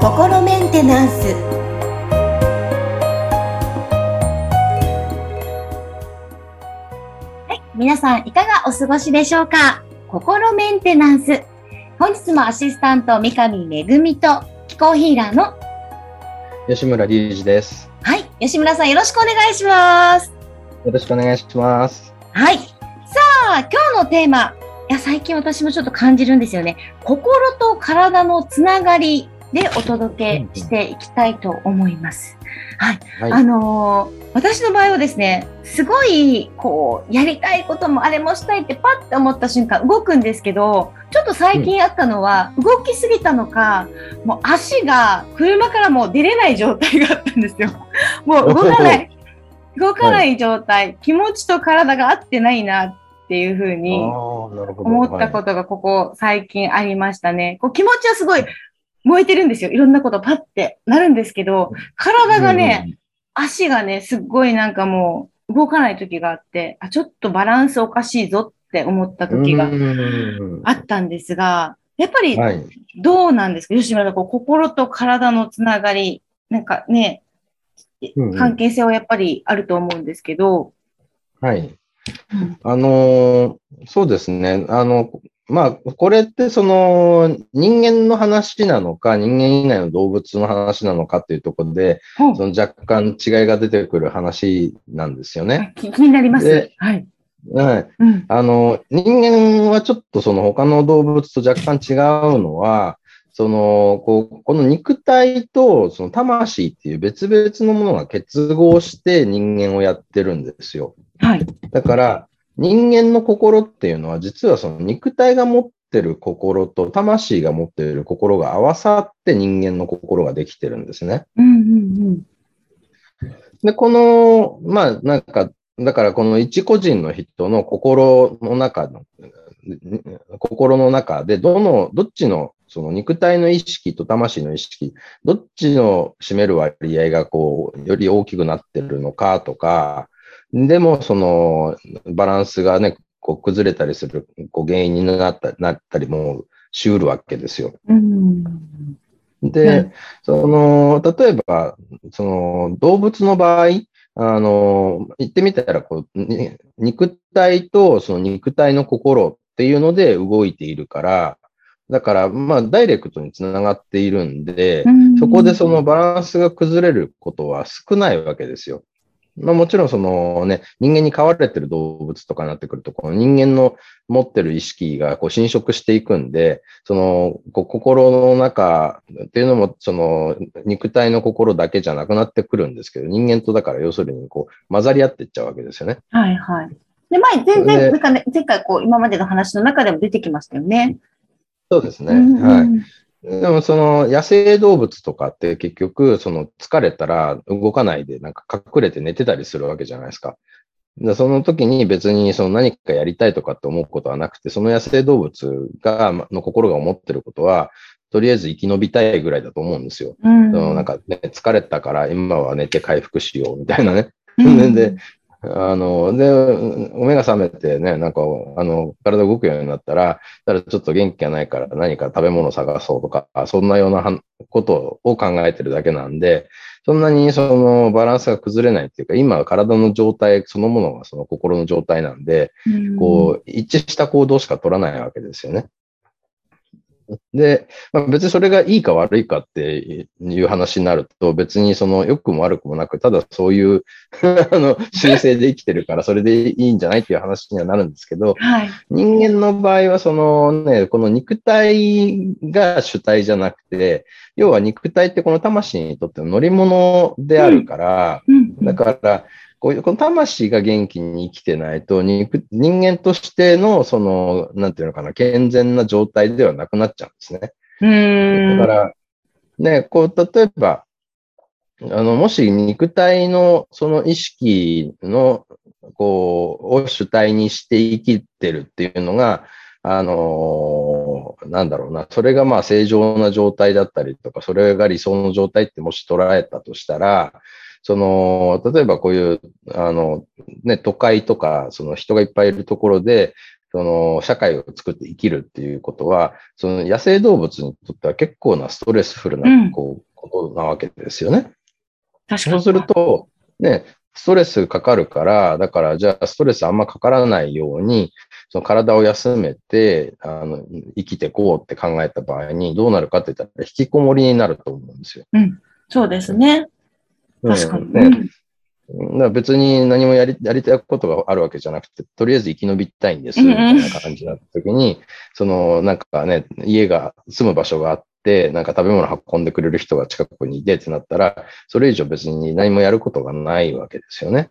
心メンテナンスはい皆さんいかがお過ごしでしょうか？心メンテナンス本日もアシスタント三上恵と気候ヒーラーの吉村隆二です。はい吉村さんよろしくお願いしますよろしくお願いします。はいさあ今日のテーマいや最近私もちょっと感じるんですよね心と体のつながりでお届けしていきたいと思います。はい。はい。あのー私の場合はですね、すごい、こう、やりたいこともあれもしたいってパッて思った瞬間動くんですけど、ちょっと最近あったのは、動きすぎたのか、もう足が車からもう出れない状態があったんですよ。もう動かない、動かない状態、気持ちと体が合ってないなっていうふうに思ったことがここ最近ありましたね。こう気持ちはすごい燃えてるんですよ。いろんなことパッてなるんですけど、体がね、足がね、すっごいなんかもう動かない時があって、あ、ちょっとバランスおかしいぞって思った時がうんあったんですが、やっぱりはい。どうなんですか？吉村さん、こう心と体のつながり、なんかね、関係性はやっぱりあると思うんですけど、はい。うんあのーそうですね。あの、まあ、これってその人間の話なのか、人間以外の動物の話なのかっていうところで、その若干違いが出てくる話なんですよね。気気になりますで。はい。はい。うん。あの、人間はちょっとその他の動物と若干違うのは、その、こう、この肉体とその魂っていう別々のものが結合して人間をやってるんですよ。はい。だから、人間の心っていうのは実はその肉体が持ってる心と魂が持っている心が合わさって人間の心ができてるんですね。うんうんうん。で、この、まあ、なんか、だからこの一個人の人の心の中の、心の中で、どの、どっちの、その肉体の意識と魂の意識、どっちの占める割合がこう、より大きくなってるのかとか、でもそのバランスがね、こう崩れたりするこう原因になったなったりもしうるわけですよ。うん。で、はいその、例えば、その、動物の場合、あの、言ってみたら、こう、に肉体とその肉体の心っていうので動いているから、だから、まあ、ダイレクトにつながっているんで、そこでそのバランスが崩れることは少ないわけですよ。まあもちろんそのね、人間に飼われてる動物とかになってくると、この人間の持ってる意識がこう侵食していくんで、そのこう心の中っていうのも、その肉体の心だけじゃなくなってくるんですけど、人間とだから要するにこう混ざり合っていっちゃうわけですよね。はいはい。で、前、全然、でなんかね、前回こう、今までの話の中でも出てきましたよね。そうですね。はい。でもその野生動物とかって結局その疲れたら動かないでなんか隠れて寝てたりするわけじゃないですか。でその時に別にその何かやりたいとかって思うことはなくて、その野生動物が、の心が思ってることは、とりあえず生き延びたいぐらいだと思うんですよ。うん。そのなんかね、疲れたから今は寝て回復しようみたいなね。うん で、あの、で、目が覚めてね、なんか、あの、体動くようになったら、ただちょっと元気がないから何か食べ物探そうとか、そんなようなはことを考えてるだけなんで、そんなにそのバランスが崩れないっていうか、今は体の状態そのものがその心の状態なんで、うんこう、一致した行動しか取らないわけですよね。で、まあ、別にそれがいいか悪いかっていう話になると、別にその良くも悪くもなく、ただそういう あの習性で生きてるから、それでいいんじゃないっていう話にはなるんですけど、はい。人間の場合は、そのね、この肉体が主体じゃなくて、要は肉体ってこの魂にとっての乗り物であるから、うん。だから、こういう、この魂が元気に生きてないと、肉人間としての、その、なんていうのかな、健全な状態ではなくなっちゃうんですね。うん。だから、ね、こう、例えば、あの、もし肉体のその意識の、こう、を主体にして生きてるっていうのが、あのーなんだろうな、それがまあ正常な状態だったりとか、それが理想の状態ってもし捉えたとしたら、その、例えばこういう、あの、ね、都会とか、その人がいっぱいいるところで、その社会を作って生きるっていうことは、その野生動物にとっては結構なストレスフルなこうことなわけですよね。確かに。そうすると、ね、ストレスかかるから、だからじゃあストレスあんまかからないように、その体を休めて、あの、生きてこうって考えた場合にどうなるかって言ったら引きこもりになると思うんですよ。そうですね。確かに。うん。ねだから別に何もやりやりたいことがあるわけじゃなくて、とりあえず生き延びたいんです、うんうん。みたいな感じになった時に、その、なんかね、家が、住む場所があって、なんか食べ物運んでくれる人が近くにいてってなったら、それ以上別に何もやることがないわけですよね。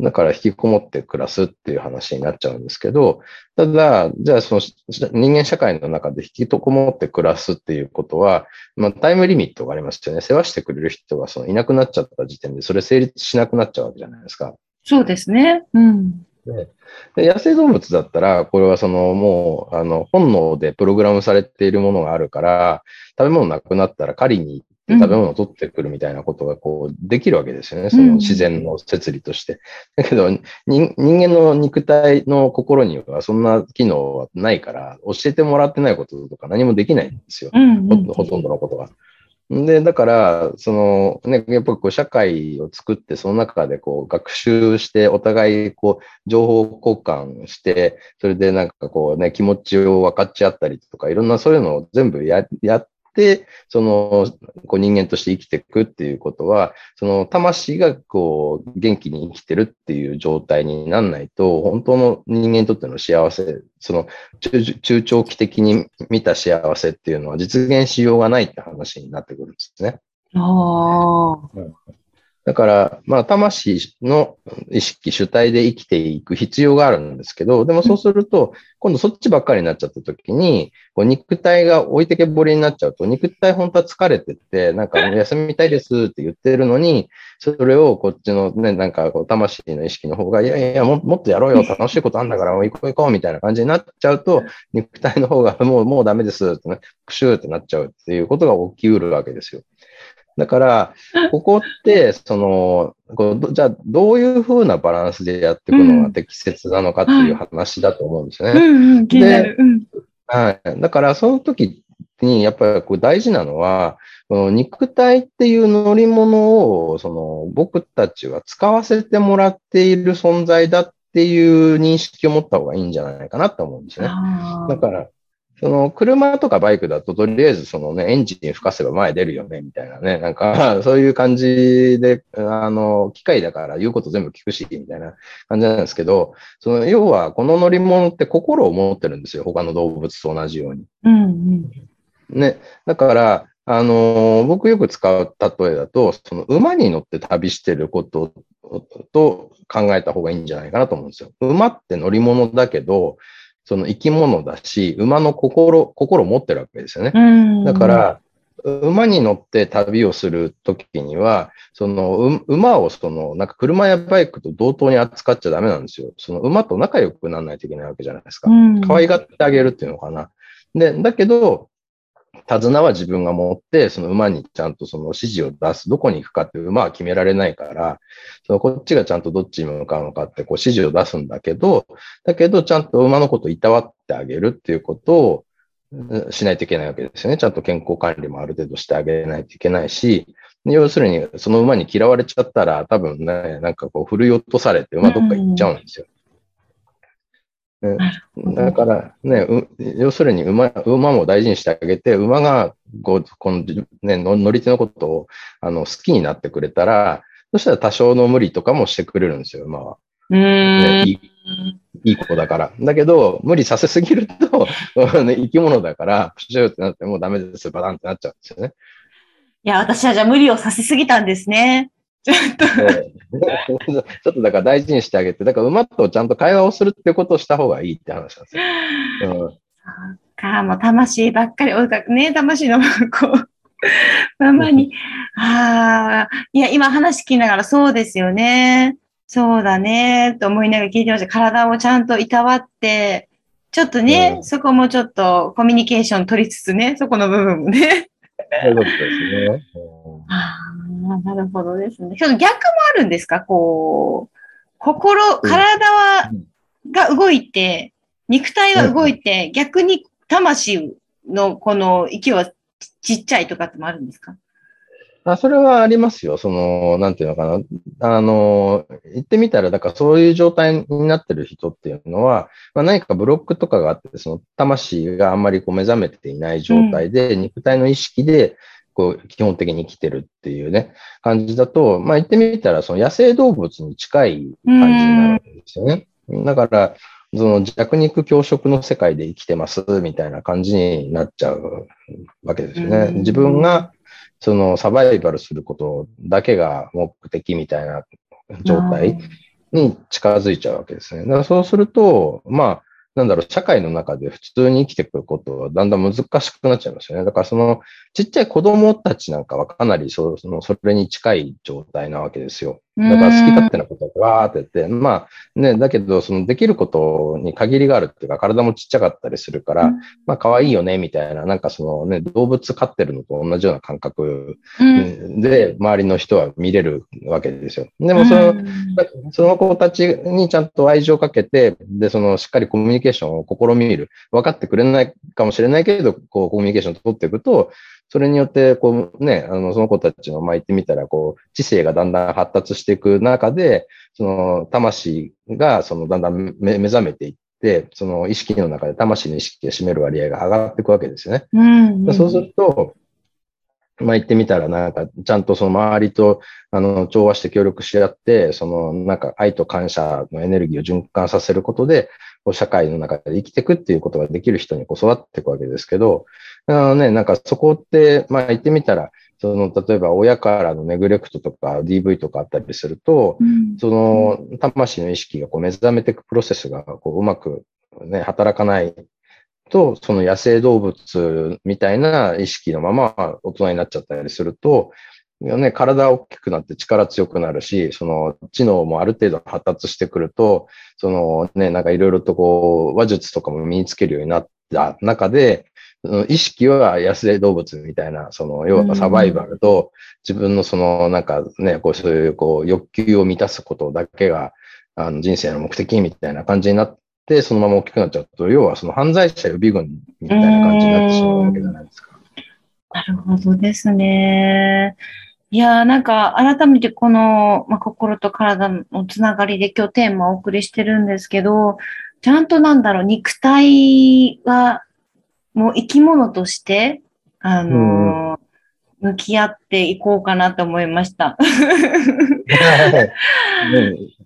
だから引きこもって暮らすっていう話になっちゃうんですけど、ただ、じゃあその人間社会の中で引きこもって暮らすっていうことは、まあタイムリミットがありますよね。世話してくれる人がそのいなくなっちゃった時点で、それ成立しなくなっちゃうわけじゃないですか。そうですね。うん。で野生動物だったら、これはそのもう、あの、本能でプログラムされているものがあるから、食べ物なくなったら狩りに行って食べ物を取ってくるみたいなことがこう、できるわけですよね。その自然の摂理として。だけど、人人間の肉体の心にはそんな機能はないから、教えてもらってないこととか何もできないんですよ。うん、うん。ほほとんどのことが。で、だから、その、ね、やっぱりこう、社会を作って、その中でこう、学習して、お互い、こう、情報交換して、それでなんかこうね、気持ちを分かっちゃったりとか、いろんなそういうのを全部や、やっ、その、こう、人間として生きていくっていうことは、その、魂がこう、元気に生きてるっていう状態にならないと、本当の人間にとっての幸せ、その、中中長期的に見た幸せっていうのは実現しようがないって話になってくるんですね。ああ。だから、まあ、魂の意識主体で生きていく必要があるんですけど、でもそうすると、今度そっちばっかりになっちゃった時に、こう肉体が置いてけぼりになっちゃうと、肉体本当は疲れてて、なんか 休みたいですって言ってるのに、それをこっちのね、なんかこう魂の意識の方が、いやいやも、もっとやろうよ、楽しいことあんだから、もう行こう行こうみたいな感じになっちゃうと、肉体の方がもう、もうダメですってね、プシューってなっちゃうっていうことが起きうるわけですよ。だから、ここって、その、じゃあ、どういうふうなバランスでやっていくのが適切なのかっていう話だと思うんですよね。うんうん、気になる。うん。はい。だから、その時に、やっぱりこう大事なのは、この肉体っていう乗り物を、その、僕たちは使わせてもらっている存在だっていう認識を持った方がいいんじゃないかなと思うんですね。だから、その車とかバイクだと、とりあえずそのね、エンジン吹かせば前出るよね、みたいなね。なんか、そういう感じで、あの、機械だから言うこと全部聞くし、みたいな感じなんですけど、その、要は、この乗り物って心を持ってるんですよ。他の動物と同じように。うんうん。ね。だから、あの僕よく使う例えだと、その馬に乗って旅してることと考えた方がいいんじゃないかなと思うんですよ。馬って乗り物だけど、その生き物だし、馬の心、心を持ってるわけですよね。うん。だか、ら、馬に乗って旅をするときには、その、う馬をその、なんか車やバイクと同等に扱っちゃダメなんですよ。その馬と仲良くならないといけないわけじゃないですか。うん、可愛がってあげるっていうのかな。で、だけど、手綱は自分が持って、その馬にちゃんとその指示を出す。どこに行くかって馬は決められないから、そのこっちがちゃんとどっちに向かうのかってこう指示を出すんだけど、だけどちゃんと馬のことをいたわってあげるっていうことをしないといけないわけですよね。ちゃんと健康管理もある程度してあげないといけないし、要するにその馬に嫌われちゃったら多分ね、なんかこう振るい落とされて馬どっか行っちゃうんですよ。うんだからね、う要するに馬馬も大事にしてあげて、馬がこうこの、ね、の乗り手のことをあの好きになってくれたら、そしたら多少の無理とかもしてくれるんですよ、馬は。うーん。ねいいいい子だから。だけど、無理させすぎると、ね生き物だから、プシューってなってもうダメです、バタンってなっちゃうんですよね。いや、私はじゃあ無理をさせすぎたんですね。ちょっと。で ちょっとだから大事にしてあげて、だから馬とちゃんと会話をするってことをした方がいいって話なんですよ。うんか、もう魂ばっかり追いかけ、ね、魂の、こう、ままに。ああ、いや、今話聞きながらそうですよね。そうだね、と思いながら聞いてました。体をちゃんといたわって、ちょっとね、うんそこもちょっとコミュニケーション取りつつね、そこの部分もね。そういうことですね。うん。ああ、なるほどですね。逆もあるんですか？こう、心、体は、が動いて、肉体は動いて、逆に魂のこの勢いはちっちゃいとかってもあるんですか？あそれはありますよ。その、なんていうのかな。あの、言ってみたら、だからそういう状態になってる人っていうのは、まあ、何かブロックとかがあって、その魂があんまりこう目覚めていない状態で、うん、肉体の意識で、こう、基本的に生きてるっていうね、感じだと、まあ言ってみたら、その野生動物に近い感じになるわけですよね。だから、その弱肉強食の世界で生きてますみたいな感じになっちゃうわけですよね。自分がそのサバイバルすることだけが目的みたいな状態に近づいちゃうわけですね。だからそうすると、まあ、なんだろう、社会の中で普通に生きてくることはだんだん難しくなっちゃいますよね。だからそのちっちゃい子供たちなんかはかなりそのそれに近い状態なわけですよ。だから好き勝手なことをわーって言って、まあね、だけどそのできることに限りがあるっていうか体もちっちゃかったりするから、うん、まあ可愛いよねみたいな、なんかそのね、動物飼ってるのと同じような感覚で周りの人は見れるわけですよ。でもその、うん、その子たちにちゃんと愛情かけて、で、そのしっかりコミュニケーションを試みる。分かってくれないかもしれないけれど、こうコミュニケーションを取っていくと、それによって、こうね、あの、その子たちの、まあ、言ってみたら、こう、知性がだんだん発達していく中で、その、魂が、その、だんだん目覚めていって、その意識の中で魂の意識が占める割合が上がっていくわけですよね。うんうん、そうすると、まあ言ってみたら、なんか、ちゃんとその周りと、あの、調和して協力し合って、その、なんか、愛と感謝のエネルギーを循環させることで、こう社会の中で生きていくっていうことができる人にこう育っていくわけですけど、あのね、なんかそこって、まあ言ってみたら、その、例えば親からのネグレクトとか DV とかあったりすると、うん、その、魂の意識がこう目覚めていくプロセスがこううまくね、働かないと、その野生動物みたいな意識のまま大人になっちゃったりすると、ね、体大きくなって力強くなるし、その知能もある程度発達してくると、そのね、なんかいろいろとこう、話術とかも身につけるようになった中で、意識は野生動物みたいな、その、要はサバイバルと、自分のその、なんかね、こう、そういう、こう、欲求を満たすことだけが、あの、人生の目的みたいな感じになって、そのまま大きくなっちゃうと、要はその犯罪者予備軍みたいな感じになってしまうわけじゃないですか。なるほどですね。いやーなんか改めてこの、まあ、心と体のつながりで今日テーマをお送りしてるんですけど、ちゃんとなんだろう、肉体はもう生き物として、あのー、向き合っていこうかなと思いました。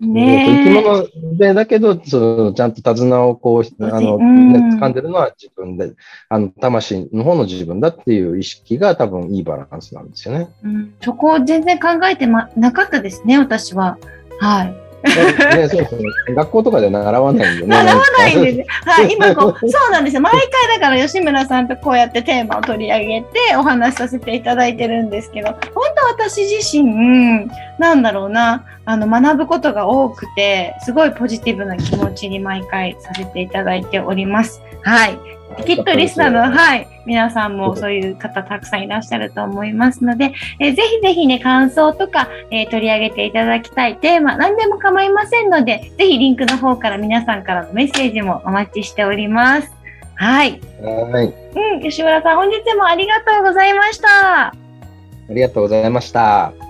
ね生き物で、だけど、そのちゃんと手綱をこう、あの、ね、掴んでるのは自分で、あの、魂の方の自分だっていう意識が多分いいバランスなんですよね。うん、そこを全然考えてま、なかったですね、私は。はい。ね、そうですね。学校とかで習わないんでね。習わないんです。はい、今こう、そうなんですよ。毎回だから吉村さんとこうやってテーマを取り上げてお話しさせていただいてるんですけど、本当私自身、なんだろうな、あの、学ぶことが多くて、すごいポジティブな気持ちに毎回させていただいております。はい。きっとリスナーの、はい、皆さんもそういう方たくさんいらっしゃると思いますので、えー、ぜひぜひね、感想とか、えー、取り上げていただきたいテーマ、何でも構いませんので、ぜひリンクの方から皆さんからのメッセージもお待ちしております。はい。はい。うん、吉村さん、本日もありがとうございました。ありがとうございました。